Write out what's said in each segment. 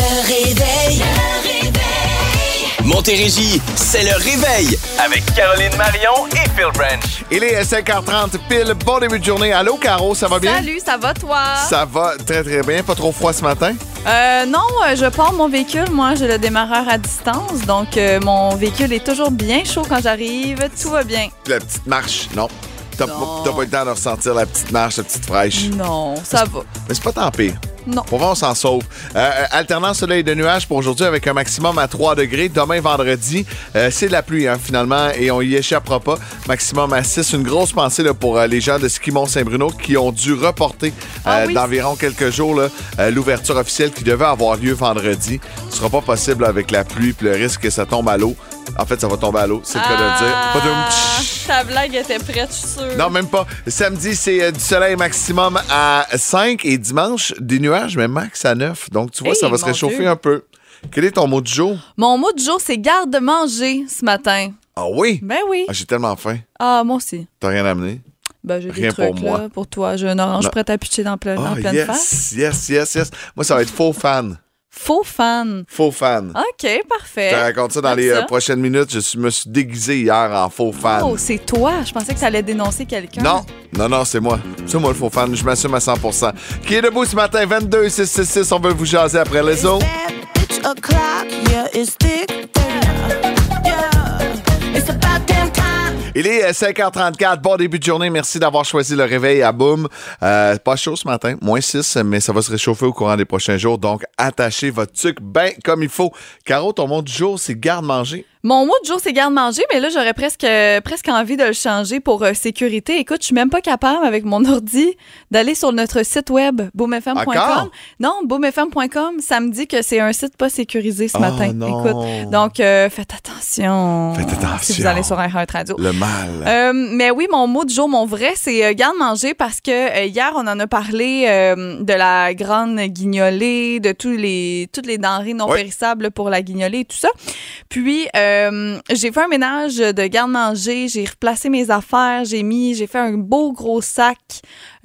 Le réveil. Le réveil. Montérégie, c'est le réveil avec Caroline Marion et Phil Branch. Il est 5h30 pile. Bon début de journée. Allô, Caro, ça va bien? Salut, ça va toi? Ça va très, très bien. Pas trop froid ce matin? Euh, non, euh, je pars mon véhicule. Moi, j'ai le démarreur à distance. Donc, euh, mon véhicule est toujours bien chaud quand j'arrive. Tout va bien. La petite marche, non. T'as pas, Non. t'as pas eu le temps de ressentir la petite marche, la petite fraîche? Non, ça va. Mais c'est pas tant pire. Non. Pour vrai, on s'en sauve. Euh, alternant soleil et de nuages pour aujourd'hui avec un maximum à 3 degrés. Demain, vendredi, euh, c'est de la pluie, hein, finalement, et on y échappera pas. Maximum à 6. Une grosse pensée là, pour euh, les gens de Ski Mont-Saint-Bruno qui ont dû reporter Ah oui. d'environ quelques jours l'ouverture officielle qui devait avoir lieu vendredi. Ce sera pas possible avec la pluie puis le risque que ça tombe à l'eau. En fait, ça va tomber à l'eau, c'est le cas de le dire. Ah, Pas de- ta blague était prête, je suis sûre. non, même pas. Samedi, c'est euh, du soleil maximum à 5 et dimanche, des nuages, mais max à 9. Donc, tu vois, Hey, ça va se mon réchauffer Dieu. un peu. Quel est ton mot du jour? Mon mot du jour, c'est garde-manger ce matin. Ah oui? Ben oui. Ah, J'ai tellement faim. Ah, moi aussi. T'as rien amené? Ben, j'ai des Rien pour trucs moi. là pour toi. J'ai une orange Non. prête à pitcher dans, en Ah, pleine face. yes, yes, yes, yes. Moi, ça va être faux fan. Faux fan. Faux fan. OK, Je parfait. te raconte ça dans Comme les euh, ça. prochaines minutes. Je me suis déguisé hier en faux fan. Oh, c'est toi. Je pensais que ça allait dénoncer quelqu'un. Non, non, non, c'est moi. C'est moi le faux fan. Je m'assume à 100% Qui est debout ce matin? 22 666. On veut vous jaser après les autres. Yeah, it's thick. Yeah, it's about damn time. Il est euh, 5h34. Bon début de journée. Merci d'avoir choisi le réveil à boum. Euh, pas chaud ce matin. Moins 6, mais ça va se réchauffer au courant des prochains jours. Donc, attachez votre tuque bien comme il faut. Caro, ton mot du jour, c'est garde-manger. Mon mot du jour, c'est garde-manger, mais là, j'aurais presque, presque envie de le changer pour euh, sécurité. Écoute, je suis même pas capable, avec mon ordi, d'aller sur notre site web, boomfm.com. Non, boomfm.com, ça me dit que c'est un site pas sécurisé ce Oh matin. non. Écoute, donc, euh, faites attention. Faites attention. Si vous allez sur un radio. Le mal. Euh, mais oui, mon mot du jour, mon vrai, c'est garde-manger parce que hier, on en a parlé de la grande guignolée, de tous les, toutes les denrées non Oui. périssables pour la guignolée et tout ça. Puis, euh, j'ai fait un ménage de garde-manger, j'ai replacé mes affaires, j'ai mis, j'ai fait un beau gros sac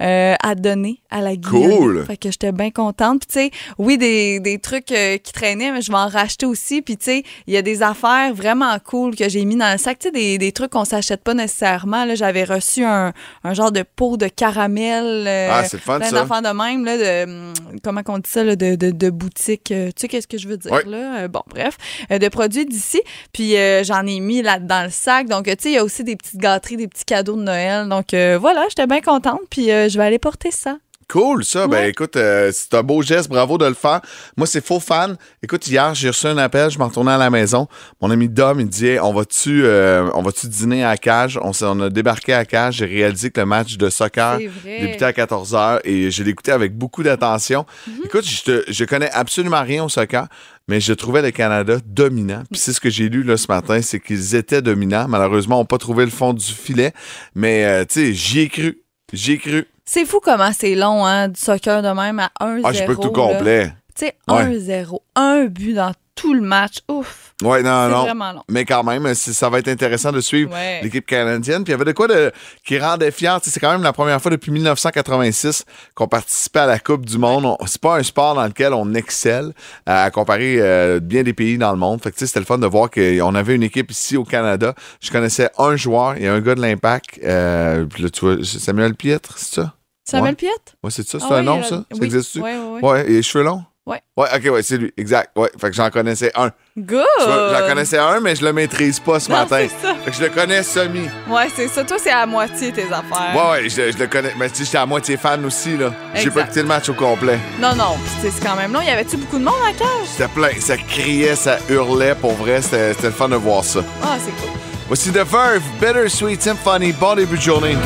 euh, à donner à la guignolée. Cool. Fait que j'étais bien contente. Puis, tu sais, oui, des, des trucs euh, qui traînaient, mais je vais en racheter aussi. Puis, tu sais, il y a des affaires vraiment cool que j'ai mis dans le sac. Tu sais, des, des trucs qu'on s'achète pas nécessairement. Là, j'avais reçu un, un genre de pot de caramel. euh, Ah, c'est fun, plein ça. d'affaires de même, là, de, hum, comment on dit ça, là, de, de, de boutique. euh, tu sais, qu'est-ce que je veux dire, Ouais. là? Euh, bon, bref, euh, de produits d'ici. Puis, euh, j'en ai mis là dans le sac. Donc, euh, tu sais, il y a aussi des petites gâteries, des petits cadeaux de Noël. Donc, euh, voilà, j'étais bien contente. Puis, euh, je vais aller porter ça. Cool, ça. Ben Ouais. écoute, euh, c'est un beau geste, bravo de le faire. Moi, c'est faux fan. Écoute, hier, j'ai reçu un appel, je m'en retournais à la maison. Mon ami Dom, il me dit Hey, on va-tu euh, on va-tu dîner à Cage? On, a débarqué à Cage. J'ai réalisé que le match de soccer débutait à 14 h et je l'ai écouté avec beaucoup d'attention. Mhm. Écoute, je, te- je connais absolument rien au soccer. Mais je trouvais le Canada dominant. Puis c'est ce que j'ai lu là, ce matin, c'est qu'ils étaient dominants. Malheureusement, on n'a pas trouvé le fond du filet. Mais, euh, tu sais, j'y ai cru. J'y ai cru. C'est fou comment c'est long, hein, du soccer de même à 1-0. Ah, j'ai pas que tout là. complet. Tu sais, Ouais. 1-0. Un but dans tout le match. Ouf. Ouais, non, non. vraiment long. Mais quand même, ça va être intéressant de suivre Ouais. l'équipe canadienne. Puis il y avait de quoi de, qui rendait fier. C'est quand même la première fois depuis 1986 qu'on participait à la Coupe du Monde. On- C'est pas un sport dans lequel on excelle à comparer euh, bien des pays dans le monde. Fait que c'était le fun de voir qu'on avait une équipe ici au Canada. Je connaissais un joueur et un gars de l'Impact. Euh, tu vois, Samuel Pietre, c'est ça? Samuel Ouais. Piette? Ouais, c'est ça? C'est Ah un oui, nom, euh, ça? Ça oui. existe-tu? Ouais, ouais, ouais. Ouais, et cheveux longs? Ouais. Ouais, ok, ouais, c'est lui. Exact. Ouais. Fait que j'en connaissais un. Good! J'en connaissais un, mais je le maîtrise pas ce Non, matin. c'est ça. Fait que je le connais semi. Ouais, c'est ça. Toi, c'est à moitié tes affaires. Ouais, ouais, je, je le connais. Mais tu sais, j'étais à moitié fan aussi, là. J'ai pas écouté le match au complet. Non, non. Puis, tu sais, c'est quand même long. Y avait-tu beaucoup de monde à la cage? C'était plein. Ça criait, ça hurlait. Pour vrai, c'était le fun de voir ça. Ah, c'est cool. Voici The Verve, Bittersweet Symphony. Bon début de journée.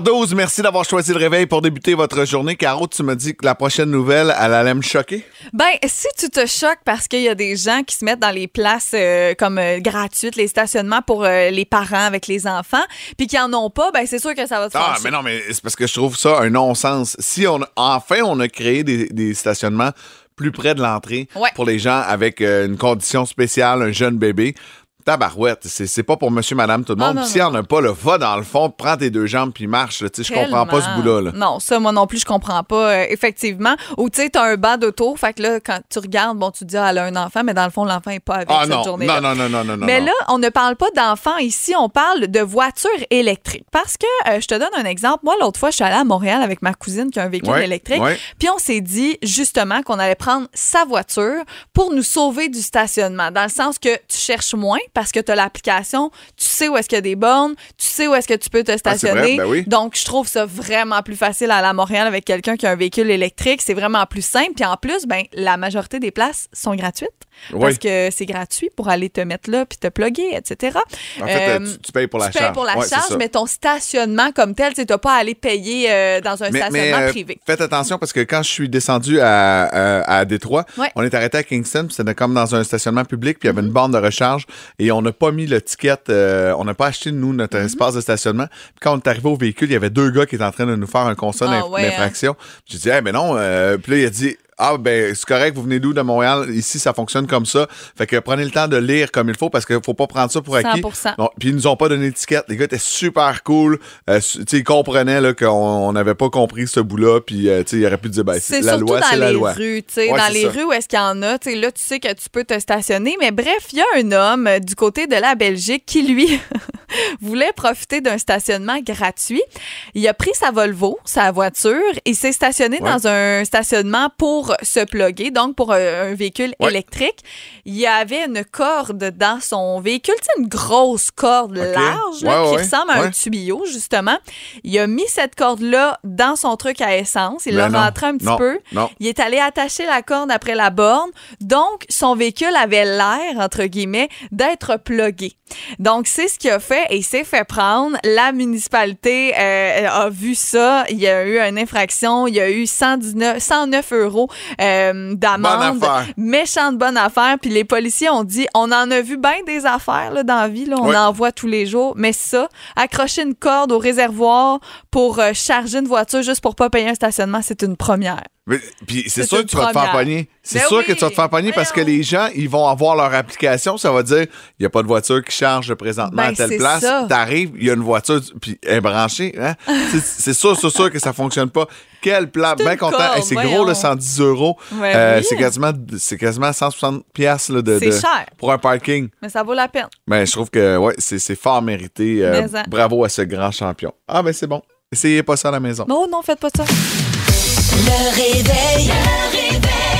6h12, merci d'avoir choisi le réveil pour débuter votre journée. Caro, tu me dis que la prochaine nouvelle, elle allait me choquer. Ben, si tu te choques parce qu'il y a des gens qui se mettent dans les places euh, comme euh, gratuites, les stationnements pour euh, les parents avec les enfants, puis qu'ils en ont pas, ben c'est sûr que ça va te Ah, fâcher. mais non, mais c'est parce que je trouve ça un non-sens. Si on, enfin, on a créé des, des stationnements plus près de l'entrée Ouais. pour les gens avec euh, une condition spéciale, un jeune bébé, tabarouette. C'est c'est pas pour monsieur, madame, tout le Ah, monde. non, Puis S'il y en a pas, là, va dans le fond, prends tes deux jambes puis marche. là. Tu sais, Je comprends pas ce bout-là. là. Non, ça, moi non plus, je comprends pas, euh, effectivement. Ou tu sais, t'as un banc d'auto, fait que là, quand tu regardes, bon, tu te dis, ah, elle a un enfant, mais dans le fond, l'enfant est pas avec Ah cette non, journée-là. non, non, non, non, non. Mais non. là, on ne parle pas d'enfants ici, on parle de voitures électriques. Parce que, euh, je te donne un exemple. Moi, l'autre fois, je suis allée à Montréal avec ma cousine qui a un véhicule Ouais, électrique. ouais. Puis on s'est dit, justement, qu'on allait prendre sa voiture pour nous sauver du stationnement. Dans le sens que tu cherches moins parce que tu as l'application, tu sais où est-ce qu'il y a des bornes, tu sais où est-ce que tu peux te Ah, stationner. ben oui. Donc, je trouve ça vraiment plus facile à à Montréal avec quelqu'un qui a un véhicule électrique. C'est vraiment plus simple. Puis en plus, ben, la majorité des places sont gratuites Oui. parce que c'est gratuit pour aller te mettre là puis te plugger, etc. En fait, Euh, tu, tu payes pour la tu charge. payes pour la Ouais, charge, mais ton stationnement comme tel, tu n'as pas à aller payer euh, dans un Mais, stationnement mais, euh, privé. faites attention parce que quand je suis descendu à, à, à Détroit, Ouais. on est arrêté à Kingston, c'était comme dans un stationnement public, puis il y avait une borne de recharge et on n'a pas mis le ticket, euh, on n'a pas acheté nous notre espace de stationnement. Puis quand on est arrivé au véhicule, il y avait deux gars qui étaient en train de nous faire un constat Ah ouais, hein. d'infraction. J'ai dit, eh mais non, euh, puis là il a dit. Ah ben c'est correct, vous venez d'où de Montréal, ici ça fonctionne comme ça. Fait que prenez le temps de lire comme il faut parce qu'il faut pas prendre ça pour acquis. 100%. Non, puis ils nous ont pas donné d'étiquette. Les gars étaient super cool. Euh, tu sais, ils comprenaient qu'on on n'avait pas compris ce bout-là. Puis euh, tu sais, ils auraient pu dire, ben, C'est la loi, dans c'est la les loi. rues, tu sais, Ouais, dans les ça. rues où est-ce qu'il y en a, tu sais, là tu sais que tu peux te stationner, mais bref, il y a un homme euh, du côté de la Belgique qui lui voulait profiter d'un stationnement gratuit. Il a pris sa Volvo, sa voiture, et s'est stationné Ouais. dans un stationnement pour se plugger, donc pour euh, un véhicule Ouais. électrique. Il y avait une corde dans son véhicule, sais, une grosse corde large là, qui ouais, ressemble à un tuyau justement. Il a mis cette corde là dans son truc à essence, il l'a Ben rentré un petit non, peu. Non. Il est allé attacher la corde après la borne. Donc, son véhicule avait l'air, entre guillemets, d'être plugué. Donc, c'est ce qu'il a fait et il s'est fait prendre. La municipalité euh, a vu ça. Il y a eu une infraction. Il y a eu 119, 109 euros euh, d'amende. Méchante bonne affaire. Puis les policiers ont dit, on en a vu bien des affaires là, dans la vie. Là. On en voit tous les jours. Mais ça, accrocher une corde au réservoir pour euh, charger une voiture juste pour pas payer un stationnement, c'est une première. Mais- Puis c'est sûr que tu vas te faire pogner. C'est Ben sûr oui, que tu vas te faire pogner parce que les gens, ils vont avoir leur application. Ça va dire, il n'y a pas de voiture qui charge présentement Ben, à telle c'est place. T'arrives, il y a une voiture, puis elle est branchée. Hein? c'est, sûr, c'est sûr que ça fonctionne pas. Quel plan, C'est bien content. Hey, c'est gros, là, 110 euros. Ouais, Euh, oui. c'est, quasiment, c'est quasiment 160 piastres là, de, de- cher. pour un parking. Mais ça vaut la peine. Ben, je trouve que ouais, c'est, fort mérité. Euh, Mais en- bravo à ce grand champion. Ah, ben c'est bon. Essayez pas ça à la maison. Non, non, faites pas ça. Le réveil. Le réveil.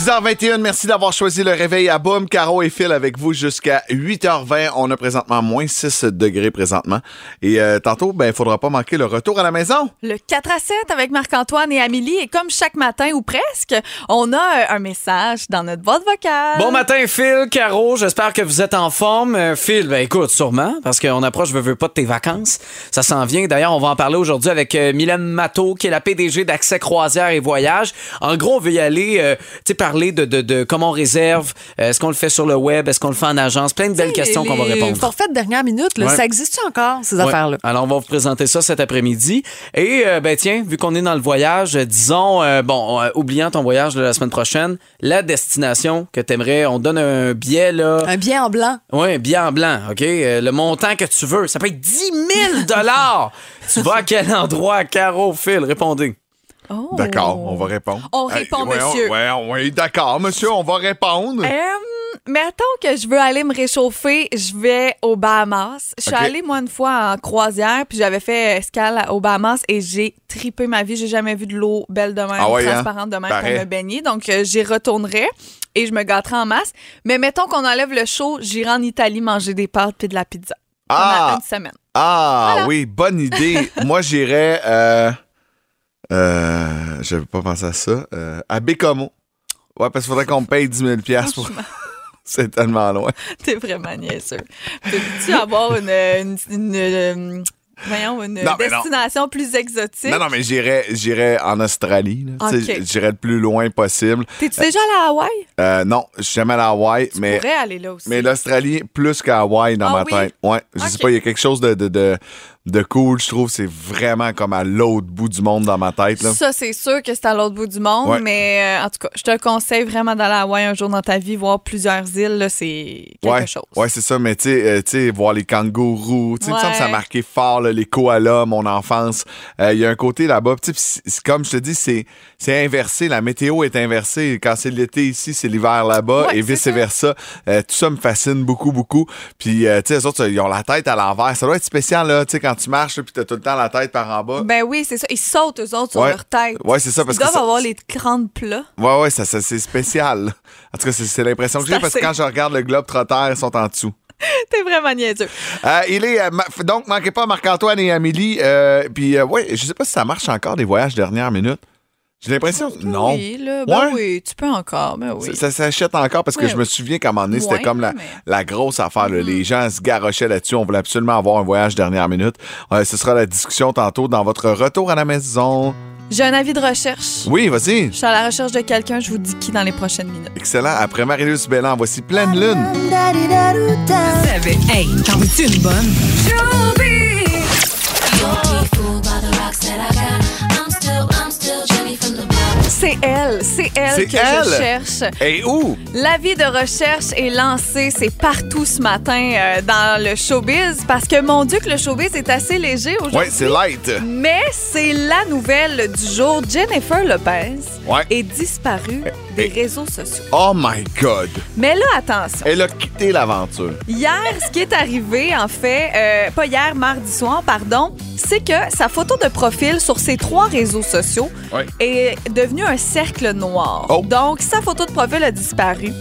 6h21, merci d'avoir choisi le réveil à Boom. Caro et Phil avec vous jusqu'à 8h20. On a présentement moins 6 degrés présentement. Et euh, tantôt, ben, il faudra pas manquer le retour à la maison. Le 4 à 7 avec Marc-Antoine et Amélie. Et comme chaque matin ou presque, on a euh, un message dans notre boîte vocale. Bon matin, Phil, Caro. J'espère que vous êtes en forme. Euh, Phil, ben écoute, sûrement, parce qu'on approche, veux, veux pas de tes vacances. Ça s'en vient. D'ailleurs, on va en parler aujourd'hui avec euh, Mylène Matteau, qui est la PDG d'Accès Croisière et Voyage. En gros, on veut y aller, euh, tu sais, parler de, de, de comment on réserve. Euh, Est-ce qu'on le fait sur le web? Est-ce qu'on le fait en agence? Plein de belles questions qu'on va répondre. forfaits de dernière minute, là, Ouais. ça existe encore, ces Ouais. affaires-là? Alors, on va vous présenter ça cet après-midi. Et, euh, ben, tiens, vu qu'on est dans le voyage, euh, disons, euh, bon, euh, oubliant ton voyage de la semaine prochaine, la destination que t'aimerais, on donne un billet, là. Un billet en blanc. Oui, bien en blanc, OK? Le montant que tu veux, ça peut être 10 000 Tu vas à quel endroit, Caro, Phil? Répondez. Oh. D'accord, on va répondre. On répond, ouais, monsieur. on- ouais, on- ouais, d'accord, monsieur, on va répondre. Euh, mettons que je veux aller me réchauffer, je vais aux Bahamas. Je suis allée, moi, une fois en croisière, puis j'avais fait escale aux Bahamas et j'ai tripé ma vie. J'ai jamais vu de l'eau belle de même, Ah ouais, hein? transparente de même Pareil. pour me baigner. Donc, euh, j'y retournerai et je me gâterai en masse. Mais mettons qu'on enlève le chaud, j'irai en Italie manger des pâtes puis de la pizza. Pendant Ah! une semaine. Ah Voilà. oui, bonne idée. Moi, j'irais. Euh, euh, J'avais pas pensé à ça. Euh, à Bécomo. Ouais, parce qu'il faudrait qu'on me paye 10 000 pour. C'est tellement loin. T'es vraiment niaiseux. Peux-tu avoir une, une, une, euh, voyons, une Non, destination plus exotique? Non, non, mais j'irais, j'irais en Australie. là. Tu sais, Ok. J'irais le plus loin possible. T'es-tu déjà allé à Hawaï? Euh, non, je suis jamais allé à Hawaï, Tu mais. pourrais aller là aussi. Mais l'Australie, plus qu'à Hawaï dans Ah ma oui? tête. Ouais, je sais pas, il y a quelque chose de, de, de, de cool. Je trouve c'est vraiment comme à l'autre bout du monde dans ma tête. Là. Ça, c'est sûr que c'est à l'autre bout du monde, Ouais. mais euh, en tout cas, je te le conseille vraiment d'aller à Hawaï un jour dans ta vie, voir plusieurs îles, c'est quelque ouais, chose. ouais c'est ça, mais tu sais, euh, voir les kangourous, tu sais, il me semble que ça a Ouais. marqué fort, là, les koalas, mon enfance. Euh, Il y a un côté là-bas, comme je te dis, c'est inversé, la météo est inversée. Quand c'est l'été ici, c'est l'hiver là-bas Ouais, et vice-versa. Euh, tout ça me fascine beaucoup, beaucoup. Puis, tu sais, les autres, ils ont la tête à l'envers. Ça doit être spécial, là, tu sais, quand tu marches, là, puis t'as tout le temps la tête par en bas. Ben oui, c'est ça. Ils sautent, eux autres, sur Ouais. leur tête. Ouais, c'est ça, parce Ils que doivent ça- avoir les crânes plats. Ouais, ouais, ça, ça, c'est spécial. En tout cas, c'est l'impression que j'ai parce que quand je regarde le globe trotter, ils sont en dessous. T'es vraiment niaiseux. Euh, il est euh, ma- donc manquez pas Marc-Antoine et Amélie. Euh, puis ouais, je sais pas si ça marche encore des voyages dernière minute. J'ai l'impression non. Oui, là, ben Ouais. oui, tu peux encore, ben oui. Ça, ça s'achète encore parce que Ouais. je me souviens qu'à un moment donné, c'était Ouais, comme la, mais- Mm-hmm. la grosse affaire. là. Les gens se garochaient là-dessus. On voulait absolument avoir un voyage dernière minute. Euh, ce sera la discussion tantôt dans votre retour à la maison. J'ai un avis de recherche. Oui, vas-y. Je suis à la recherche de quelqu'un, je vous dis qui dans les prochaines minutes. Excellent. Après Marie-Luce Bellan, voici Pleine Lune. Hey, t'en veux-tu une bonne? C'est elle, c'est elle que elle? je cherche. Et où? L'avis de recherche est lancé, c'est partout ce matin euh, dans le showbiz parce que mon Dieu que le showbiz est assez léger aujourd'hui. Ouais, c'est light. Mais c'est la nouvelle du jour. Jennifer Lopez Ouais. est disparue des réseaux sociaux. Oh my God. Mais là, attention. Elle a quitté l'aventure. Hier, ce qui est arrivé, en fait, euh, pas hier, mardi soir, pardon, c'est que sa photo de profil sur ses trois réseaux sociaux Ouais. est devenue un cercle noir. Oh. Donc, sa photo de profil a disparu.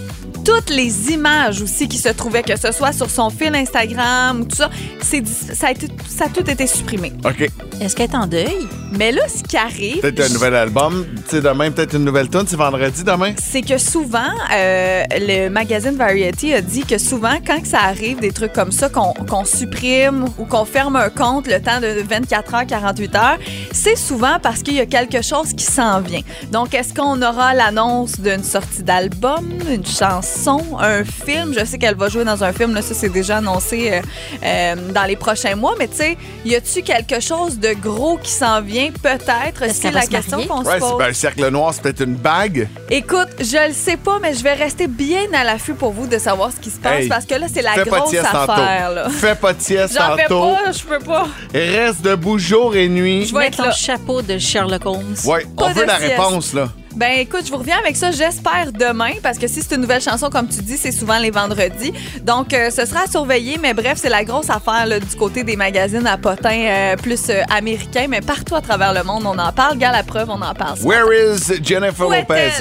Toutes les images aussi qui se trouvaient, que ce soit sur son fil Instagram ou tout ça, c'est ça, a été- ça a tout été supprimé. OK. Est-ce qu'elle est en deuil? Mais là, ce qui arrive, Peut-être un nouvel album. Tu sais, demain, peut-être une nouvelle tune. C'est vendredi demain. c'est que souvent, euh, le magazine Variety a dit que souvent, quand que ça arrive, des trucs comme ça, qu'on qu'on supprime ou qu'on ferme un compte le temps de 24 heures, 48 heures, c'est souvent parce qu'il y a quelque chose qui s'en vient. Donc, est-ce qu'on aura l'annonce d'une sortie d'album, une chanson, un film? Je sais qu'elle va jouer dans un film, là, ça c'est déjà annoncé euh, euh, dans les prochains mois, mais tu sais, y a-tu quelque chose de gros qui s'en vient? Peut-être, Est-ce c'est qu'elle va la se question marier? qu'on se Ouais, c'est pose. ben, le cercle noir, c'est peut-être une bague. Écoute, je le sais pas, mais je vais rester bien à l'affût pour vous de savoir ce qui se passe Hey, parce que là, c'est la Fais pas de grosse sieste affaire. tantôt. Là. Fais pas de sieste J'en fais tantôt. pas, je peux pas. Reste debout jour et nuit. Je vais être là. chapeau de Sherlock Holmes. Ouais, Pas on veut la sieste. réponse, là. Ben écoute, je vous reviens avec ça, j'espère demain, parce que si c'est une nouvelle chanson, comme tu dis, c'est souvent les vendredis. Donc, euh, ce sera à surveiller, mais bref, c'est la grosse affaire là, du côté des magazines à potins euh, plus euh, américains, mais partout à travers le monde, on en parle. Gars, la preuve, on en parle. ce Where matin. is Jennifer Où Lopez?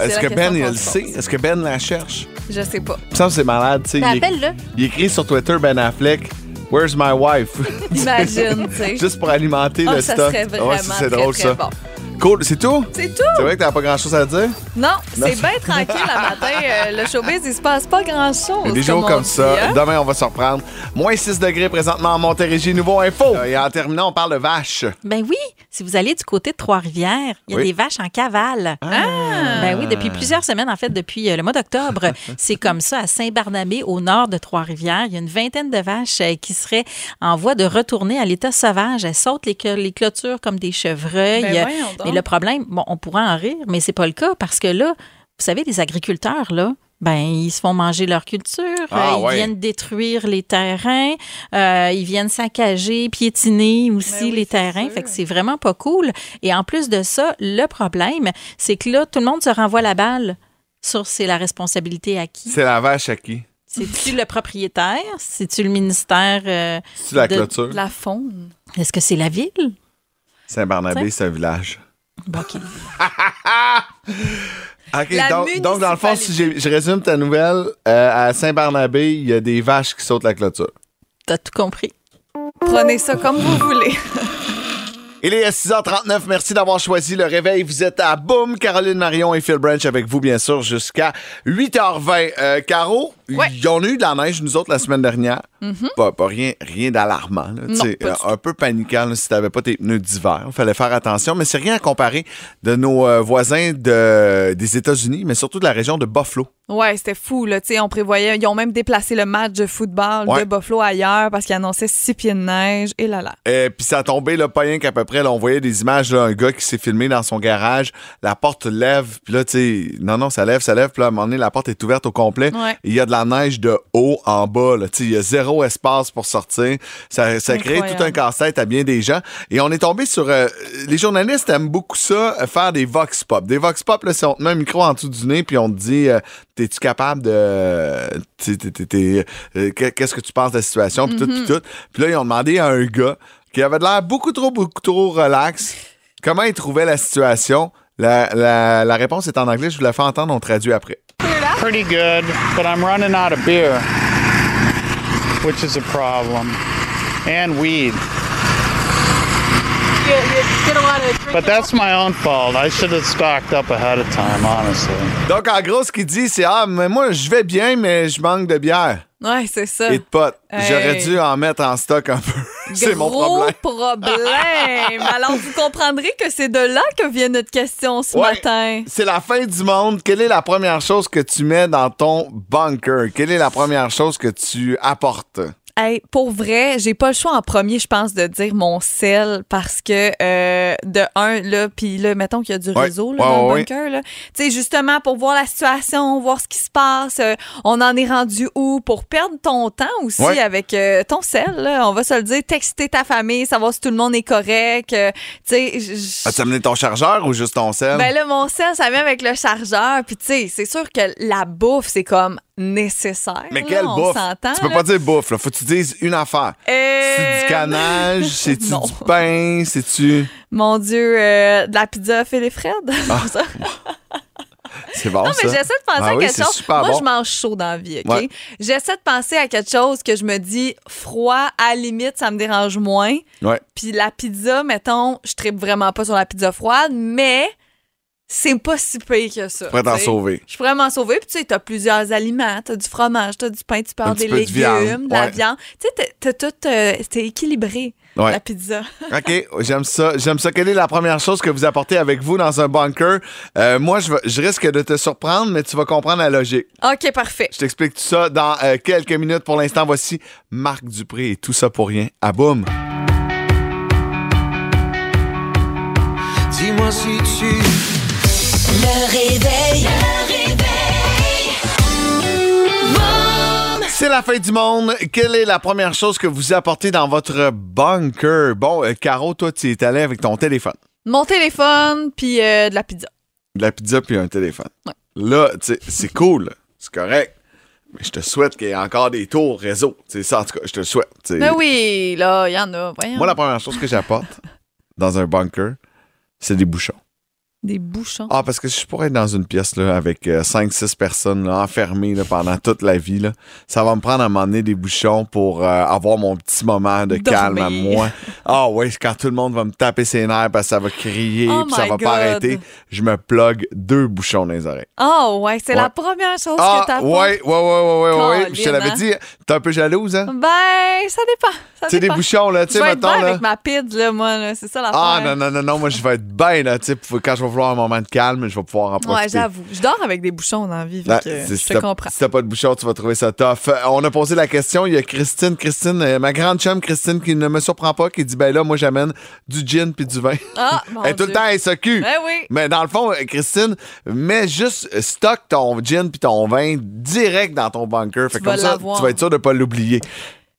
Est-ce que Ben, il le sait? Est-ce que Ben la cherche? Je sais pas. Que c'est malade, tu sais. Ben, Il, Appelle-le. il écrit sur Twitter, Ben Affleck, Where's my wife? Imagine, tu sais. Juste pour alimenter Oh, le ça stock. serait vraiment Ouais, ça, c'est très, drôle, très ça. bon. Cool, c'est tout? C'est tout. C'est vrai que t'as pas grand-chose à dire? Non, c'est bien tranquille le matin. Euh, le showbiz, il se passe pas grand-chose. Des jours comme dit, ça. hein? Demain, on va se reprendre. Moins 6 degrés présentement à Montérégie. Nouveau info. Euh, et en terminant, on parle de vaches. Ben oui, si vous allez du côté de Trois-Rivières, il y a Oui. des vaches en cavale. Ben oui, depuis plusieurs semaines, en fait, depuis euh, le mois d'octobre, c'est comme ça à Saint-Barnabé, au nord de Trois-Rivières. Il y a une vingtaine de vaches euh, qui seraient en voie de retourner à l'état sauvage. Elles sautent les, cl- les clôtures comme des chevreuils. Ben le problème, bon, on pourrait en rire, mais c'est pas le cas parce que là, vous savez, les agriculteurs, là, ben, ils se font manger leur culture, Ah, euh, ils ouais. viennent détruire les terrains, euh, ils viennent saccager, piétiner aussi Ben oui, les terrains. sûr. Fait que c'est vraiment pas cool. Et en plus de ça, le problème, c'est que là, tout le monde se renvoie la balle sur c'est la responsabilité à qui? C'est la vache à qui? C'est-tu le propriétaire? C'est-tu le ministère? euh, C'est la de- clôture? La faune. Est-ce que c'est la ville? Saint-Barnabé, c'est un village. Bon, OK. OK, La donc, donc, dans le fond, si j'ai- je résume ta nouvelle, euh, à Saint-Barnabé, il y a des vaches qui sautent la clôture. T'as tout compris? Prenez ça comme vous voulez. Il est 6h39. Merci d'avoir choisi le réveil. Vous êtes à Boom. Caroline Marion et Phil Branch avec vous, bien sûr, jusqu'à 8h20. Euh, Caro, Ouais. ils ont eu de la neige, nous autres, la semaine dernière. pas, pas rien, rien d'alarmant. euh, un peu paniquant là, si tu n'avais pas tes pneus d'hiver. Il fallait faire attention. Mais c'est rien à comparer de nos euh, voisins de, des États-Unis, mais surtout de la région de Buffalo. Ouais, c'était fou, là. On prévoyait. Ils ont même déplacé le match de football Ouais. de Buffalo ailleurs parce qu'ils annonçaient six pieds de neige. Et là là. Et puis ça a tombé, là, pas rien qu'à peu près. Là, on voyait des images, là, un gars qui s'est filmé dans son garage. La porte lève, puis là, tu sais, non, non, ça lève, ça lève. Puis là, à un moment donné, la porte est ouverte au complet. Il y a de la neige de haut en bas, là. Tu sais, il y a zéro espace pour sortir. Ça, ça crée tout un casse-tête à bien des gens. Et on est tombé sur... euh, les journalistes aiment beaucoup ça, euh, faire des vox pop. Des vox pop, là, c'est on te met un micro en dessous du nez, puis on te dit, euh, t'es-tu capable de... t'es- t'es- t'es- t'es- euh, Qu'est-ce que tu penses de la situation, puis tout, puis tout. Puis là, ils ont demandé à un gars qui avait de l'air beaucoup trop, beaucoup trop relax, comment il trouvait la situation. La, la- la réponse est en anglais, je vous la fais entendre, on traduit après. Pretty good, but I'm running out of beer, which is a problem. And weed. But that's my own fault. I should have stocked up ahead of time, honestly. Donc, en gros, ce qu'il dit, c'est Ah, mais moi, je vais bien, mais je manque de bière Ouais, c'est ça. et de potes. Hey. J'aurais dû en mettre en stock un peu. c'est mon Gros problème. problème. Alors, vous comprendrez que c'est de là que vient notre question ce Ouais. matin. C'est la fin du monde. Quelle est la première chose que tu mets dans ton bunker? Quelle est la première chose que tu apportes? Hey, pour vrai, j'ai pas le choix en premier, je pense, de dire mon sel parce que euh, de un là, puis là, mettons qu'il y a du Ouais. réseau là, dans ouais, le bunker là. Tu sais, justement pour voir la situation, voir ce qui se passe, euh, on en est rendu où? Pour perdre ton temps aussi avec euh, ton sel. Là, on va se le dire, texter ta famille, savoir si tout le monde est correct. tu sais, As-tu amené ton chargeur ou juste ton sel? ben là, mon sel, ça vient avec le chargeur. Puis, tu sais, c'est sûr que la bouffe, c'est comme nécessaire. mais quelle bouffe? Tu peux pas dire bouffe, là. Faut que tu dises une affaire. Euh, C'est du canage, c'est-tu du pain, c'est-tu. Mon Dieu, euh, de la pizza Philippe Fred? Ça. C'est bon, non, mais j'essaie de penser Ah à oui, quelque chose. Moi, bon. je mange chaud dans la vie, OK? Ouais. J'essaie de penser à quelque chose que je me dis froid, à la limite, ça me dérange moins. Ouais. Puis la pizza, mettons, je tripe vraiment pas sur la pizza froide, mais c'est pas si pire que ça. Pourrais t'en sauver. Je pourrais m'en sauver. Puis tu sais, t'as plusieurs aliments. T'as du fromage, t'as du pain, tu peux avoir des de légumes, viande, de la ouais. viande. Tu sais, t'as- tout... euh, c'est équilibré, Ouais. la pizza. OK, j'aime ça. J'aime ça. Quelle est la première chose que vous apportez avec vous dans un bunker? Euh, moi, je, vais- je risque de te surprendre, mais tu vas comprendre la logique. OK, parfait. Je t'explique tout ça dans euh, quelques minutes. Pour l'instant, voici Marc Dupré et tout ça pour rien. À boum. Dis-moi si tu Le réveil. C'est la fin du monde. Quelle est la première chose que vous apportez dans votre bunker? Bon, euh, Caro, toi, tu es allé avec ton téléphone. Mon téléphone, puis euh, de la pizza. De la pizza puis un téléphone. Ouais. Là, tu sais, c'est cool. C'est correct. Mais je te souhaite qu'il y ait encore des tours réseau. C'est ça, en tout cas, je te le souhaite. tu sais. Mais oui, là, il y en a. Voyons. Moi, la première chose que j'apporte dans un bunker, c'est des bouchons. Des bouchons. Ah, parce que je pourrais être dans une pièce là, avec 5-6 personnes là, enfermées là, pendant toute la vie. Là. Ça va me prendre à m'emmener des bouchons pour euh, avoir mon petit moment de Dormir. calme à moi. Ah oui, quand tout le monde va me taper ses nerfs parce que ça va crier Oh puis ça va God. pas arrêter, je me plug deux bouchons dans les oreilles. Oh, ouais, c'est Ouais. la première chose Ah, que t'as ouais, ouais, ouais, ouais, ouais, ouais. Colin, Je te l'avais hein? dit, t'es un peu jalouse, hein? Ben, ça dépend. Ça Tu sais, des bouchons, là, tu Je sais, vais être mettons, bien là. avec ma pide, là, moi. C'est ça l'affaire. Ah, non, non, non, non, moi, je vais être bien, là, tu sais, quand je vais un moment de calme, je vais pouvoir en profiter. Ouais, j'avoue. Je dors avec des bouchons dans la vie, Ouais, que c'est- je si te comprends. Si t'as pas de bouchon, tu vas trouver ça tough. Euh, On a posé la question. Il y a Christine, Christine, euh, ma grande chum Christine, qui ne me surprend pas, qui dit ben là, moi j'amène du gin puis du vin. Ah, mon Elle est tout le temps SQ. Ben oui. Mais dans le fond, euh, Christine, mets juste stock ton gin puis ton vin direct dans ton bunker. Fait comme ça, tu vas être sûr de pas l'oublier.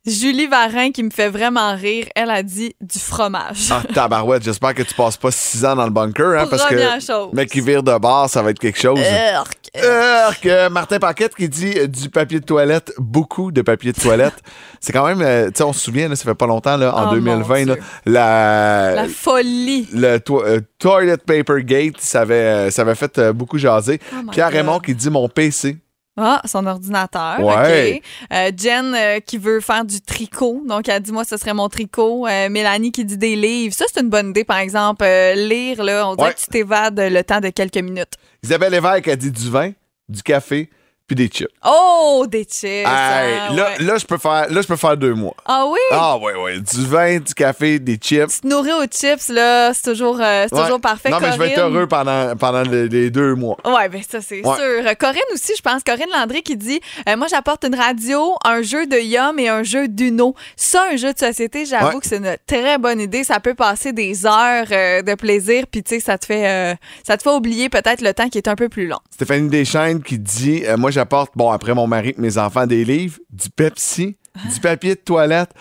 Julie Varin, qui me fait vraiment rire, elle a dit du fromage. Ah, tabarouette, j'espère que tu passes pas six ans dans le bunker, hein, parce Première que chose. mec qui vire de bord, ça va être quelque chose. Urk. Urk, euh, Martin Paquette qui dit euh, du papier de toilette, beaucoup de papier de toilette. C'est quand même, euh, tu sais, on se souvient, là, ça fait pas longtemps, là, en Oh, 2020, mon là, la, La folie. le to- euh, Toilet Paper Gate, ça avait, ça avait fait beaucoup jaser. Oh Pierre God. Raymond qui dit mon PC. Ah, son ordinateur. Ouais. OK. Euh, Jen euh, qui veut faire du tricot. Donc, elle dit, moi, ce serait mon tricot. Euh, Mélanie qui dit des livres. Ça, c'est une bonne idée, par exemple. Lire, là, on dirait Ouais. que tu t'évades le temps de quelques minutes. Isabelle Lévesque a dit du vin, du café, puis des chips. Oh, des chips. Hey, hein, là, ouais. là, je peux faire, là, je peux faire deux mois. Ah oui? Ah, ouais, ouais. Du vin, du café, des chips. Se nourrir aux chips, là, c'est toujours, euh, c'est Ouais. toujours parfait. Non, mais je vais être heureux pendant, pendant les, les deux mois. Ouais, ben ça, c'est Ouais. sûr. Corinne aussi, je pense. Corinne Landry qui dit euh, Moi, j'apporte une radio, un jeu de Yum et un jeu d'Uno. Ça, un jeu de société, j'avoue que c'est une très bonne idée. Ça peut passer des heures euh, de plaisir, puis tu sais, ça te fait ça te fait oublier peut-être le temps qui est un peu plus long. Stéphanie Deschaines qui dit Moi, j'apporte, bon, après mon mari et mes enfants, des livres, du Pepsi, du papier de toilette,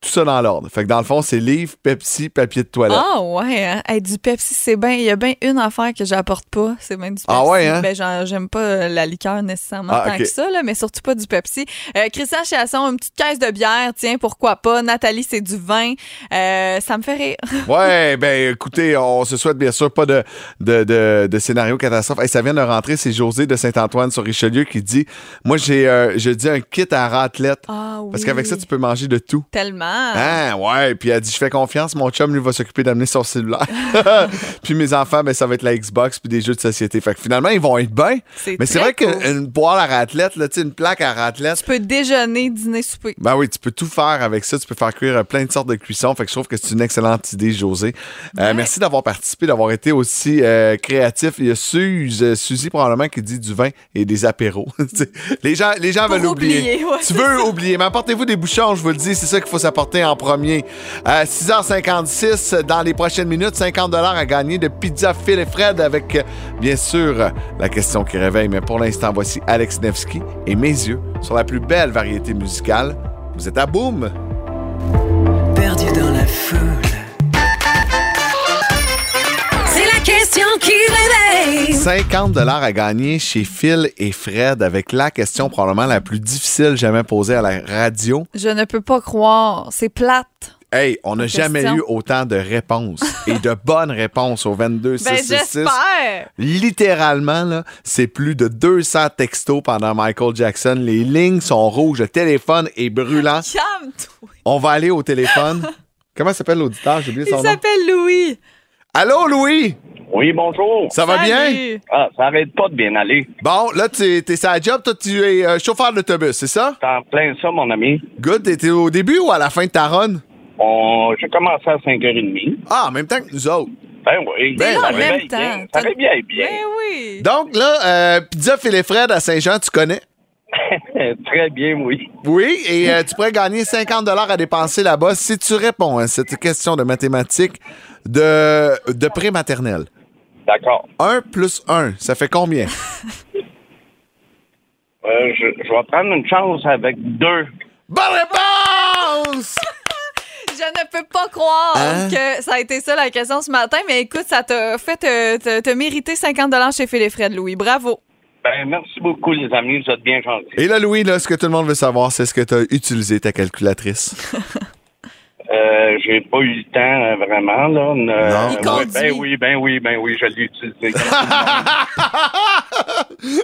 tout ça dans l'ordre. Fait que dans le fond, c'est livres, Pepsi, papier de toilette. Ah ouais, hein? Hey, du Pepsi, c'est bien. Il y a bien une affaire que j'apporte pas, c'est même du Pepsi. Ah ouais, hein? Ben, genre, j'aime pas euh, la liqueur nécessairement Ah, tant que ça, là, mais surtout pas du Pepsi. Euh, Christian Chasson, une petite caisse de bière, tiens, pourquoi pas. Nathalie, c'est du vin. Euh, ça me fait rire. Ouais, ben écoutez, on se souhaite bien sûr pas de, de, de, de scénario catastrophe. Hey, ça vient de rentrer, c'est José de Saint-Antoine sur Richelieu qui dit Moi, j'ai euh, je dis un kit à raclette. Ah oui. Parce qu'avec ça, tu peux manger de tout. Tellement. Ah, ouais. Puis elle dit Je fais confiance, mon chum, lui, va s'occuper d'amener son cellulaire. puis mes enfants, ben, ça va être la Xbox puis des jeux de société. Fait que finalement, ils vont être bien. Mais c'est vrai cool. qu'une boire à raclette, là, une plaque à raclette. Tu peux déjeuner, dîner, souper. Ben oui, tu peux tout faire avec ça. Tu peux faire cuire euh, plein de sortes de cuissons. Fait que je trouve que c'est une excellente idée, José. Euh, Merci d'avoir participé, d'avoir été aussi euh, créatif. Il y a Suze, Suzy probablement qui dit du vin et des apéros. Les gens, les gens Pour veulent oublier. oublier, ouais, tu veux oublier, mais apportez-vous des bouchons, je vous le dis. C'est ça qu'il faut s'apporter en premier. Euh, 6h56 dans les prochaines minutes, 50 à gagner de pizza Phil et Fred avec, euh, bien sûr, la question qui réveille. Mais pour l'instant, voici Alex Nevsky et mes yeux sur la plus belle variété musicale. Vous êtes à boum! Perdu dans la foule. 50 dollars à gagner chez Phil et Fred avec la question probablement la plus difficile jamais posée à la radio. Je ne peux pas croire, c'est plate. Hey, on n'a jamais eu autant de réponses et de bonnes réponses au 22 ben Littéralement, c'est plus de 200 textos pendant Michael Jackson. Les lignes sont rouges, le téléphone est brûlant. Calme-toi. On va aller au téléphone. Comment s'appelle l'auditeur? J'ai oublié son nom. Il s'appelle Louis. Allô, Louis? Oui, bonjour. Ça va bien? Ah, ça arrête pas de bien aller. Bon, là, tu es sa job. Toi, tu es euh, chauffeur d'autobus, c'est ça? T'es en plein ça, mon ami. Good. T'étais au début ou à la fin de ta run? On... J'ai commencé à 5h30. Ah, en même temps que nous autres. Ben oui. Ben, ça en même temps. bien. Ça réveille bien. Ben oui. Donc, là, euh, Pizza Phil Fred à Saint-Jean, tu connais? Très bien, oui. Oui, et euh, tu pourrais gagner 50 à dépenser là-bas si tu réponds à cette question de mathématiques de, de pré-maternelle. D'accord. 1 plus 1, ça fait combien? Euh, je, je vais prendre une chance avec deux. Bonne réponse! Je ne peux pas croire Hein? que ça a été ça la question ce matin, mais écoute, ça t'a fait te, te- te mériter 50 chez Phil et Fred, Louis. Bravo. Ben, merci beaucoup, les amis. Vous êtes bien gentils. Et là, Louis, là, ce que tout le monde veut savoir, c'est ce que tu as utilisé ta calculatrice. Euh, j'ai pas eu le temps, euh, vraiment, là. Ne- Non. Ouais, ben oui, ben oui, ben oui, je l'ai utilisé.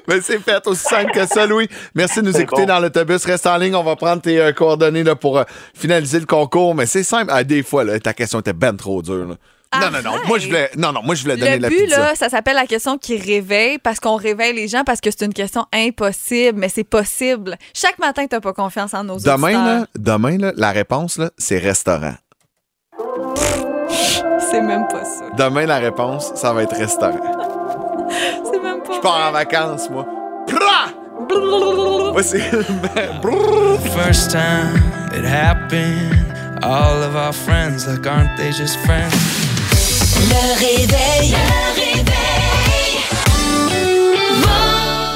Mais c'est fait aussi simple que ça, Louis. Merci de nous écouter bon. dans l'autobus. Reste en ligne, on va prendre tes euh, coordonnées là, pour euh, finaliser le concours. Mais c'est simple. Ah, des fois, là, ta question était ben trop dure. là. Non, non, non. Moi, je voulais, non, non, moi, je voulais donner Le la but, pizza. là, ça s'appelle la question qui réveille parce qu'on réveille les gens parce que c'est une question impossible, mais c'est possible. Chaque matin, t'as pas confiance en nos Demain, auditeurs. là, demain là, la réponse, là, c'est restaurant. C'est même pas ça. Demain, la réponse, ça va être restaurant. C'est même pas Je pars en vrai. vacances, moi. Prah! Moi, c'est... First time it happened, all of our friends, like, aren't they just friends? Le réveil.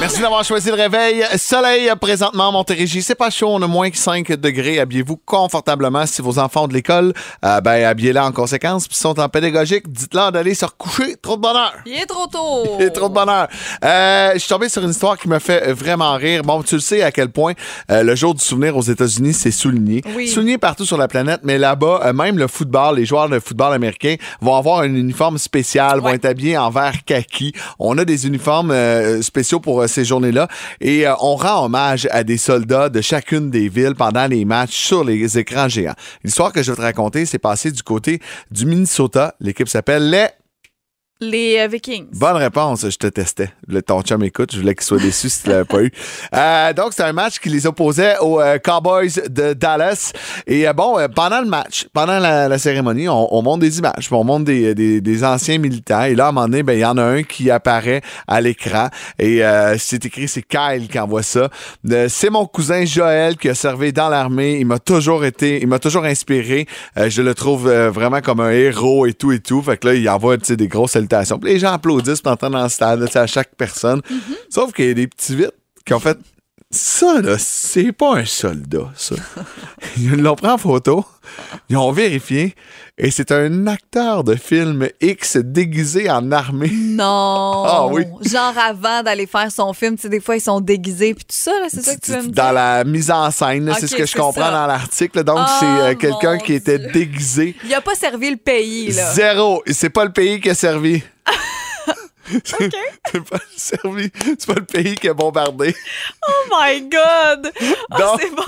Merci d'avoir choisi le réveil. Soleil présentement Montérégie. C'est pas chaud, on a moins que 5 degrés. Habillez-vous confortablement. Si vos enfants ont de l'école, euh, ben habillez-les en conséquence. Puis sont en pédagogique, dites-leur d'aller se recoucher. Trop de bonheur. Il est trop tôt. Il est trop de bonheur. Euh, je suis tombé sur une histoire qui me fait vraiment rire. Bon, tu le sais à quel point euh, le jour du souvenir aux États-Unis, c'est souligné. Oui. Souligné partout sur la planète, mais là-bas, même le football, les joueurs de football américains vont avoir un uniforme spécial, vont être habillés en vert kaki. On a des uniformes spéciaux pour ces journées-là et euh, on rend hommage à des soldats de chacune des villes pendant les matchs sur les écrans géants. L'histoire que je vais te raconter, c'est passé du côté du Minnesota. L'équipe s'appelle les Les euh, Vikings. Bonne réponse, je te testais. Le, ton chum écoute, je voulais qu'il soit déçu si tu l'avais pas eu. Euh, donc, c'est un match qui les opposait aux euh, Cowboys de Dallas. Et euh, bon, pendant le match, pendant la, la cérémonie, on, on monte des images, on monte des, des, des anciens militaires. Et là, à un moment donné, ben, il y en a un qui apparaît à l'écran. Et c'est écrit, c'est Kyle qui envoie ça. C'est mon cousin Joël qui a servi dans l'armée. Il m'a toujours été, il m'a toujours inspiré. Je le trouve vraiment comme un héros et tout et tout. Fait que là, il envoie des grosses Puis les gens applaudissent pendant dans le stade, à chaque personne. Sauf qu'il y a des petits vites qui ont fait ça, là, c'est pas un soldat, ça. Ils l'ont pris en photo, ils ont vérifié, et c'est un acteur de film X déguisé en armée. Non. Ah oui. Genre avant d'aller faire son film, tu sais, des fois, ils sont déguisés, puis tout ça, là, c'est ça que tu veux me? Dans la mise en scène, c'est ce que je comprends ça. dans l'article. Donc, Oh, c'est euh, quelqu'un qui était Dieu. déguisé. Il a pas servi le pays, là. Zéro. C'est pas le pays qui a servi. c'est c'est pas servi. C'est pas le pays qui a bombardé. Oh my God! Donc, c'est bon.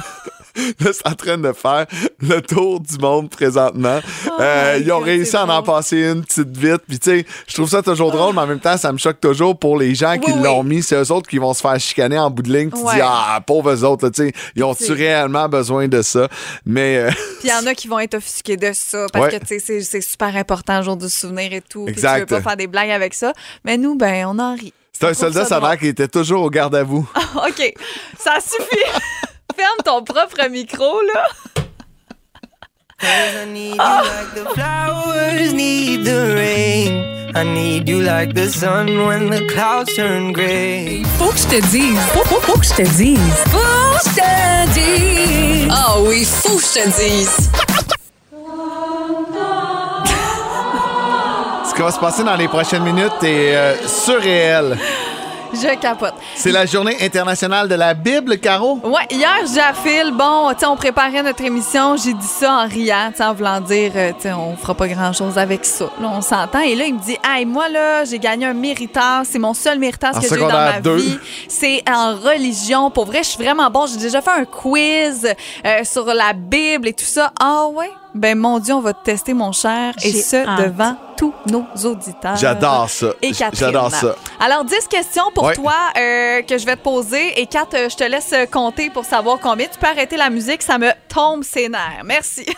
Là, c'est en train de faire le tour du monde présentement. Euh, Oh my ils ont God, réussi à en passer une petite vite. Puis, tu sais, je trouve ça toujours drôle, mais en même temps, ça me choque toujours pour les gens qui oui. l'ont mis. C'est eux autres qui vont se faire chicaner en bout de ligne. Tu Ouais. dis, ah, pauvres eux autres, là, tu sais, ils ont-tu réellement besoin de ça? Mais, euh, Puis il y en a qui vont être offusqués de ça parce Ouais. que tu sais, c'est super important le jour du souvenir et tout. Puis tu veux pas faire des blagues avec ça. Mais nous, ben, on en rit. c'est un soldat ça qui était toujours au garde à vous. OK, ça suffit. Ferme ton propre micro, là. I need you like the flowers need the rain. I need you like the sun when the clouds turn gray. Faut que je te dise. Faut, faut, faut que je te dise. Faut que je te dise. Ah oui, faut que je te dise. Ce qui va se passer dans les prochaines minutes est euh, surréel. Je capote. C'est la journée internationale de la Bible, Caro? Ouais, hier, j'ai affile. Bon, tu on préparait notre émission. J'ai dit ça en riant, tu en voulant dire, euh, tu on fera pas grand-chose avec ça. Là, on s'entend. Et là, il me dit, hey, moi, là, j'ai gagné un méritage. C'est mon seul méritage En que j'ai eu dans ma deux. vie. C'est en religion. Pour vrai, je suis vraiment bon. J'ai déjà fait un quiz euh, sur la Bible et tout ça. Ah ouais? Ben, mon Dieu, on va te tester, mon cher. Et ce, hâte. devant tous nos auditeurs. J'adore ça. Et J- Catherine. J'adore ça. Alors, 10 questions pour Ouais. toi euh, que je vais te poser. Et Kat, euh, je te laisse compter pour savoir combien. Tu peux arrêter la musique, ça me tombe ses nerfs. Merci.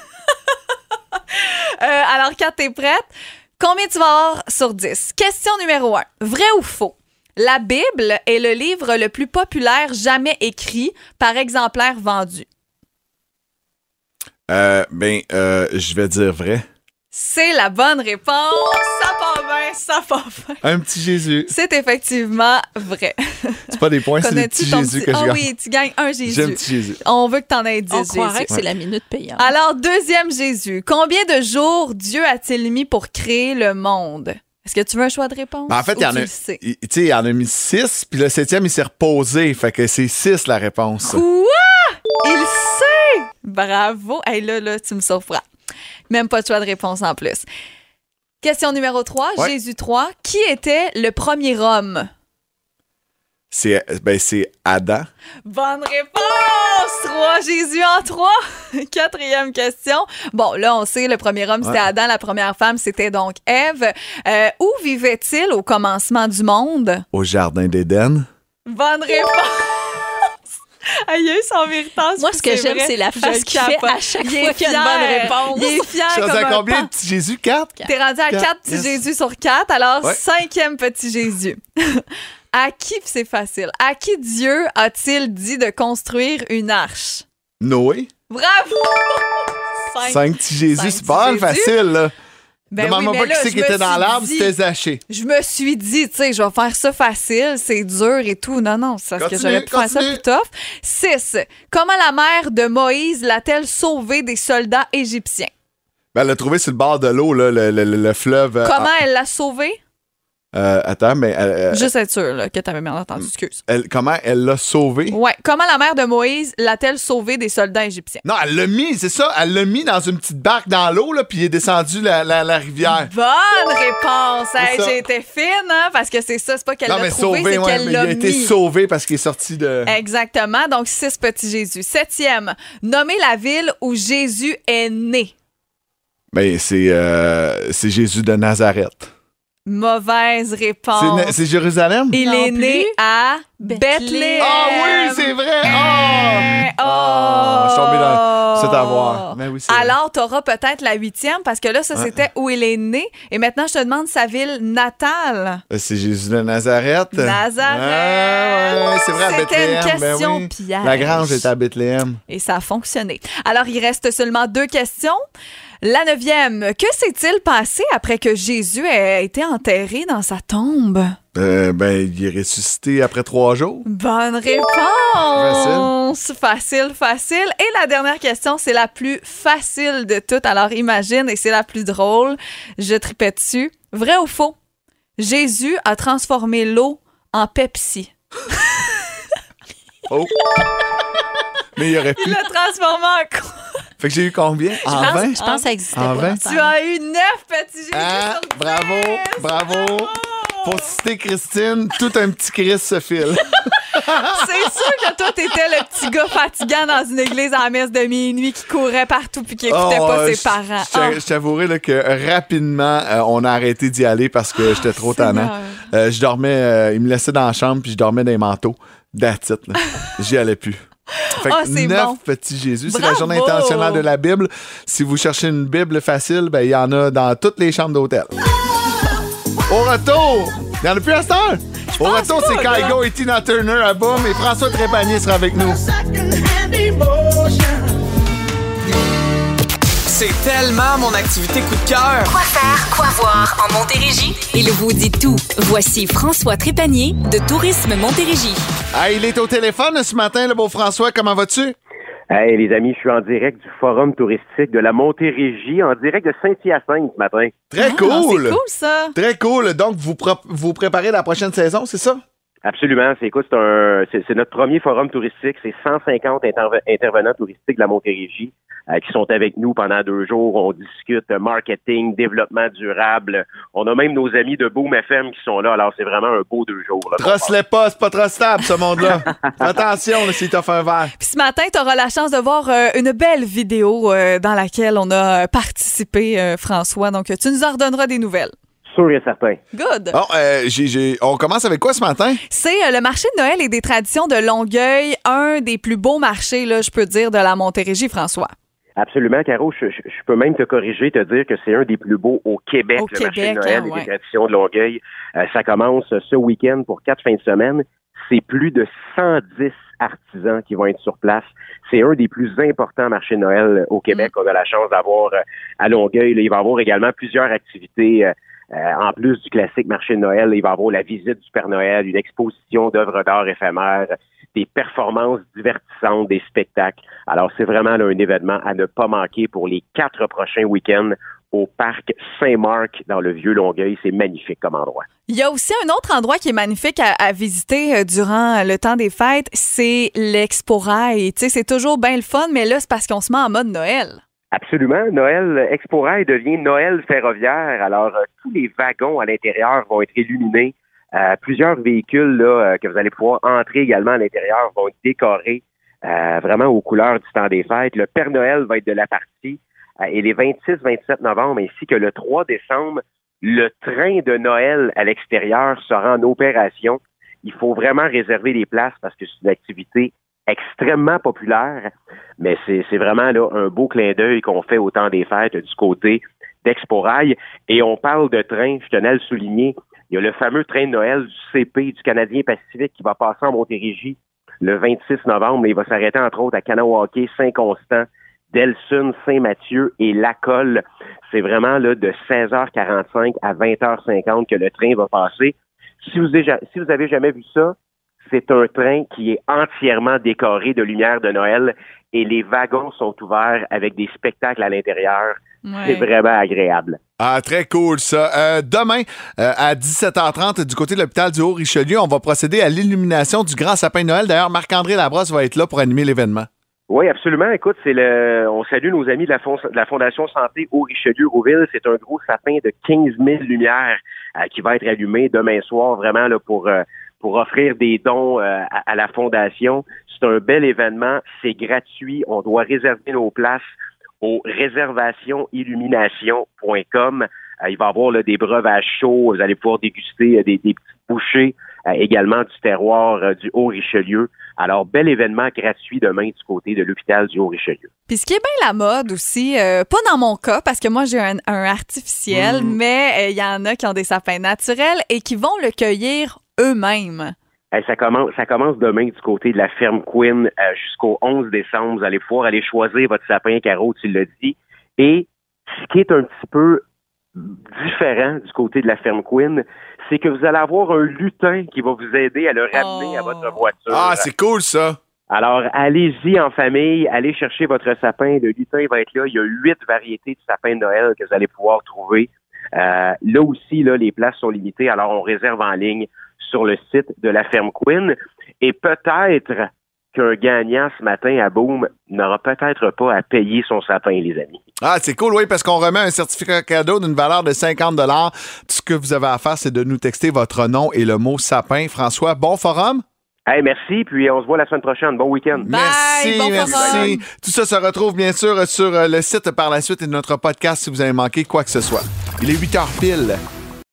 Euh, alors, Kat, t'es prête? Combien tu vas avoir sur 10? Question numéro 1. Vrai ou faux? La Bible est le livre le plus populaire jamais écrit par exemplaire vendu. Euh, ben, euh, je vais dire vrai. C'est la bonne réponse. Ça part bien, ça part bien. Un petit Jésus. C'est effectivement vrai. C'est pas des points, c'est des petits Jésus petit- que je Ah gagne. oui, tu gagnes un J'ai un Jésus. petit Jésus. On veut que t'en aies 10 On croirait Jésus. que c'est la minute payante. Alors, deuxième Jésus. Combien de jours Dieu a-t-il mis pour créer le monde? Est-ce que tu veux un choix de réponse? Ben, en fait, il y en tu a. Tu sais, il y en a mis six, puis le septième, il s'est reposé. Fait que c'est six la réponse. Quoi? Il sait! Bravo! Hey, là, là, tu me surprends. Même pas de choix de réponse en plus. Question numéro 3, Ouais. Jésus 3. Qui était le premier homme? C'est ben, c'est Adam. Bonne réponse! 3, Jésus en 3. Quatrième question. Bon, là, on sait, le premier homme, c'était Ouais. Adam. La première femme, c'était donc Ève. Euh, où vivait-il au commencement du monde? Au jardin d'Éden. Bonne réponse! Il a eu son méritage. Moi, ce que j'aime, c'est la face qu'il fait à chaque fois qu'il y a une bonne réponse. Il est fier Je un combien de petits Jésus? Quatre? T'es rendu à Quatre. 4 petits. Jésus sur 4. Alors, cinquième petit Jésus. à qui, c'est facile, à qui Dieu a-t-il dit de construire une arche? Noé. Bravo! Cinq. Cinq petits Jésus. C'est pas facile, là. Ben Demande-moi oui, pas qui c'est je qui me était dans suis l'arbre, dit- c'était Zaché. Je me suis dit, tu sais, je vais faire ça facile, c'est dur et tout. Non, non, c'est parce que j'aurais pu faire ça plus tough. 6. Comment la mère de Moïse l'a-t-elle sauvé des soldats égyptiens? Ben, elle l'a trouvé sur le bord de l'eau, là, le, le- le- le fleuve. euh, Comment elle l'a sauvé? Euh, attends, mais elle- elle- Juste être sûr là, que t'avais bien entendu, excuse. elle- comment elle l'a sauvé? Ouais. Comment la mère de Moïse l'a-t-elle sauvé des soldats égyptiens? Non, elle l'a mis, c'est ça. Elle l'a mis dans une petite barque dans l'eau, là, puis il est descendu la, la, la rivière. Bonne réponse! Hey. J'ai été fine, hein, parce que c'est ça, c'est pas qu'elle non, l'a mais trouvé, sauvé, c'est ouais, qu'elle mais il a l'a été sauvé parce qu'il est sorti de. Exactement. Donc, six petits Jésus. Septième, nommer la ville où Jésus est né. Ben, c'est euh, c'est Jésus de Nazareth. Mauvaise réponse. C'est Jérusalem? Il Non est plus. né à Bethléem. Bethléem. Ah oui, c'est vrai! Oh! Oh! Ah, je suis tombé dans cet avoir. Mais oui, c'est vrai. Alors, tu auras peut-être la huitième parce que là, ça, c'était où il est né. Et maintenant, je te demande sa ville natale. Euh, C'est Jésus de Nazareth. Nazareth. Ah, ouais, c'est vrai, à C'était Bethléem. une ben question oui. piège. La grange est à Bethléem. Et ça a fonctionné. Alors, il reste seulement deux questions. La neuvième, que s'est-il passé après que Jésus ait été enterré dans sa tombe? Euh, ben, il est ressuscité après trois jours. Bonne réponse! Facile. facile, Et la dernière question, c'est la plus facile de toutes. Alors imagine, et c'est la plus drôle. Je tripais dessus. Vrai ou faux? Jésus a transformé l'eau en Pepsi. Oh! Mais il aurait pu. Il l'a transformé en quoi? Fait que j'ai eu combien? Je En pense, 20? je pense que ça existait En pas. 20? dans ce Tu as eu neuf petits Jésus Ah, sur bravo, 10. bravo. Pour citer Christine, tout un petit Chris se file. C'est sûr que toi, t'étais le petit gars fatigant dans une église en messe de minuit qui courait partout puis qui écoutait Oh, pas ses parents. je- Je je t'avouerai que rapidement, euh, on a arrêté d'y aller parce que j'étais trop tannant. Euh, je dormais, euh, il me laissait dans la chambre puis je dormais dans les manteaux. That's it. J'y allais plus. Fait que Ah, c'est neuf bon. petits Jésus. C'est la journée internationale de la Bible. Si vous cherchez une Bible facile, ben il y en a dans toutes les chambres d'hôtel. Au retour, il y en a plus à cette heure? Au retour, c'est. Kaigo et Tina Turner à boum et François Trépanier sera avec nous. C'est tellement mon activité coup de cœur. Quoi faire, quoi voir en Montérégie? Il vous dit tout. Voici François Trépanier de Tourisme Montérégie. Ah, il est au téléphone ce matin, le beau François. Comment vas-tu? Hey les amis, je suis en direct du forum touristique de la Montérégie, en direct de Saint-Hyacinthe ce matin. Très Ah, cool. C'est cool, ça. Très cool. Donc, vous, vous préparez la prochaine saison, c'est ça? Absolument, c'est écoute, c'est un c'est c'est notre premier forum touristique, c'est 150 interve- intervenants touristiques de la Montérégie qui sont avec nous pendant deux jours. On discute marketing, développement durable. On a même nos amis de Boom FM qui sont là. Alors c'est vraiment un beau deux jours. là. Trosse-les pas, c'est pas trop stable, ce monde-là. Attention, t'a fait un verre. Puis ce matin, tu auras la chance de voir euh, une belle vidéo euh, dans laquelle on a euh, participé, euh, François. Donc, tu nous en redonneras des nouvelles. Sûr et certain. Good. Bon, euh, j'ai- j'ai- on commence avec quoi ce matin? C'est euh, le marché de Noël et des traditions de Longueuil, un des plus beaux marchés, là, je peux dire, de la Montérégie, François. Absolument, Caro. Je, je- je peux même te corriger, te dire que c'est un des plus beaux au Québec, Au le marché de Noël hein, et ouais. des traditions de Longueuil. Euh, ça commence ce week-end pour quatre fins de semaine. C'est plus de 110 artisans qui vont être sur place. C'est un des plus importants marchés de Noël au Québec. Mm. On a la chance d'avoir euh, à Longueuil. Là, il va y avoir également plusieurs activités. euh, euh, en plus du classique marché de Noël, il va y avoir la visite du Père Noël, une exposition d'œuvres d'art éphémères, des performances divertissantes, des spectacles. Alors, c'est vraiment là, un événement à ne pas manquer pour les quatre prochains week-ends au parc Saint-Marc dans le Vieux Longueuil. C'est magnifique comme endroit. Il y a aussi un autre endroit qui est magnifique à, à visiter euh, durant le temps des fêtes, c'est l'Expo Rail. Tu sais, c'est toujours bien le fun, mais là, c'est parce qu'on se met en mode Noël. Absolument. Noël Expo Rail devient Noël ferroviaire. Alors, euh, tous les wagons à l'intérieur vont être illuminés. Euh, plusieurs véhicules là, euh, que vous allez pouvoir entrer également à l'intérieur vont être décorés euh, vraiment aux couleurs du temps des fêtes. Le Père Noël va être de la partie. Et les 26-27 novembre ainsi que le 3 décembre, le train de Noël à l'extérieur sera en opération. Il faut vraiment réserver les places parce que c'est une activité extrêmement populaire, mais c'est vraiment là un beau clin d'œil qu'on fait au temps des fêtes du côté d'Expo Rail. Et on parle de train, je tenais à le souligner, il y a le fameux train de Noël du CP, du Canadien Pacifique, qui va passer en Montérégie le 26 novembre. Il va s'arrêter entre autres à Kanawake, Saint-Constant, Delsun, Saint-Mathieu et Lacolle. C'est vraiment là de 16h45 à 20h50 que le train va passer. Si vous avez jamais vu ça, c'est un train qui est entièrement décoré de lumière de Noël et les wagons sont ouverts avec des spectacles à l'intérieur. C'est vraiment agréable. Ah, très cool, ça. Euh, demain, euh, à 17h30, du côté de l'hôpital du Haut-Richelieu, on va procéder à l'illumination du grand sapin de Noël. D'ailleurs, Marc-André Labrosse va être là pour animer l'événement. Oui, absolument. Écoute, c'est le, on salue nos amis de la, fond- de la Fondation Santé au Richelieu-Rouville. C'est un gros sapin de 15 000 lumières euh, qui va être allumé demain soir, vraiment là pour euh, pour offrir des dons euh, à, à la Fondation. C'est un bel événement. C'est gratuit. On doit réserver nos places au réservationillumination.com. Euh, il va y avoir là, des breuvages chauds. Vous allez pouvoir déguster euh, des, des petites bouchées également du terroir du Haut-Richelieu. Alors, bel événement gratuit demain du côté de l'hôpital du Haut-Richelieu. Puis ce qui est bien la mode aussi, euh, pas dans mon cas, parce que moi j'ai un, un artificiel, Mm. mais euh, il y en a qui ont des sapins naturels et qui vont le cueillir eux-mêmes. Ça commence, ça commence demain du côté de la ferme Quinn euh, jusqu'au 11 décembre. Vous allez pouvoir aller choisir votre sapin carreau, tu l'as dit. Et ce qui est un petit peu différent du côté de la ferme Quinn, c'est que vous allez avoir un lutin qui va vous aider à le ramener à votre voiture. Ah, c'est cool, ça. Alors, allez-y en famille, allez chercher votre sapin. Le lutin va être là. Il y a huit variétés de sapins de Noël que vous allez pouvoir trouver. Euh, là aussi, les places sont limitées, alors on réserve en ligne sur le site de la ferme Quinn. Et peut-être qu'un gagnant ce matin à Boom n'aura peut-être pas à payer son sapin, les amis. Ah, c'est cool, oui, parce qu'on remet un certificat cadeau d'une valeur de 50 Tout ce que vous avez à faire, c'est de nous texter votre nom et le mot sapin. François, bon forum? Hey, merci, puis on se voit la semaine prochaine. Bon week-end. Merci, bon merci. Tout ça se retrouve bien sûr sur le site par la suite et de notre podcast si vous avez manqué quoi que ce soit. Il est 8 h pile.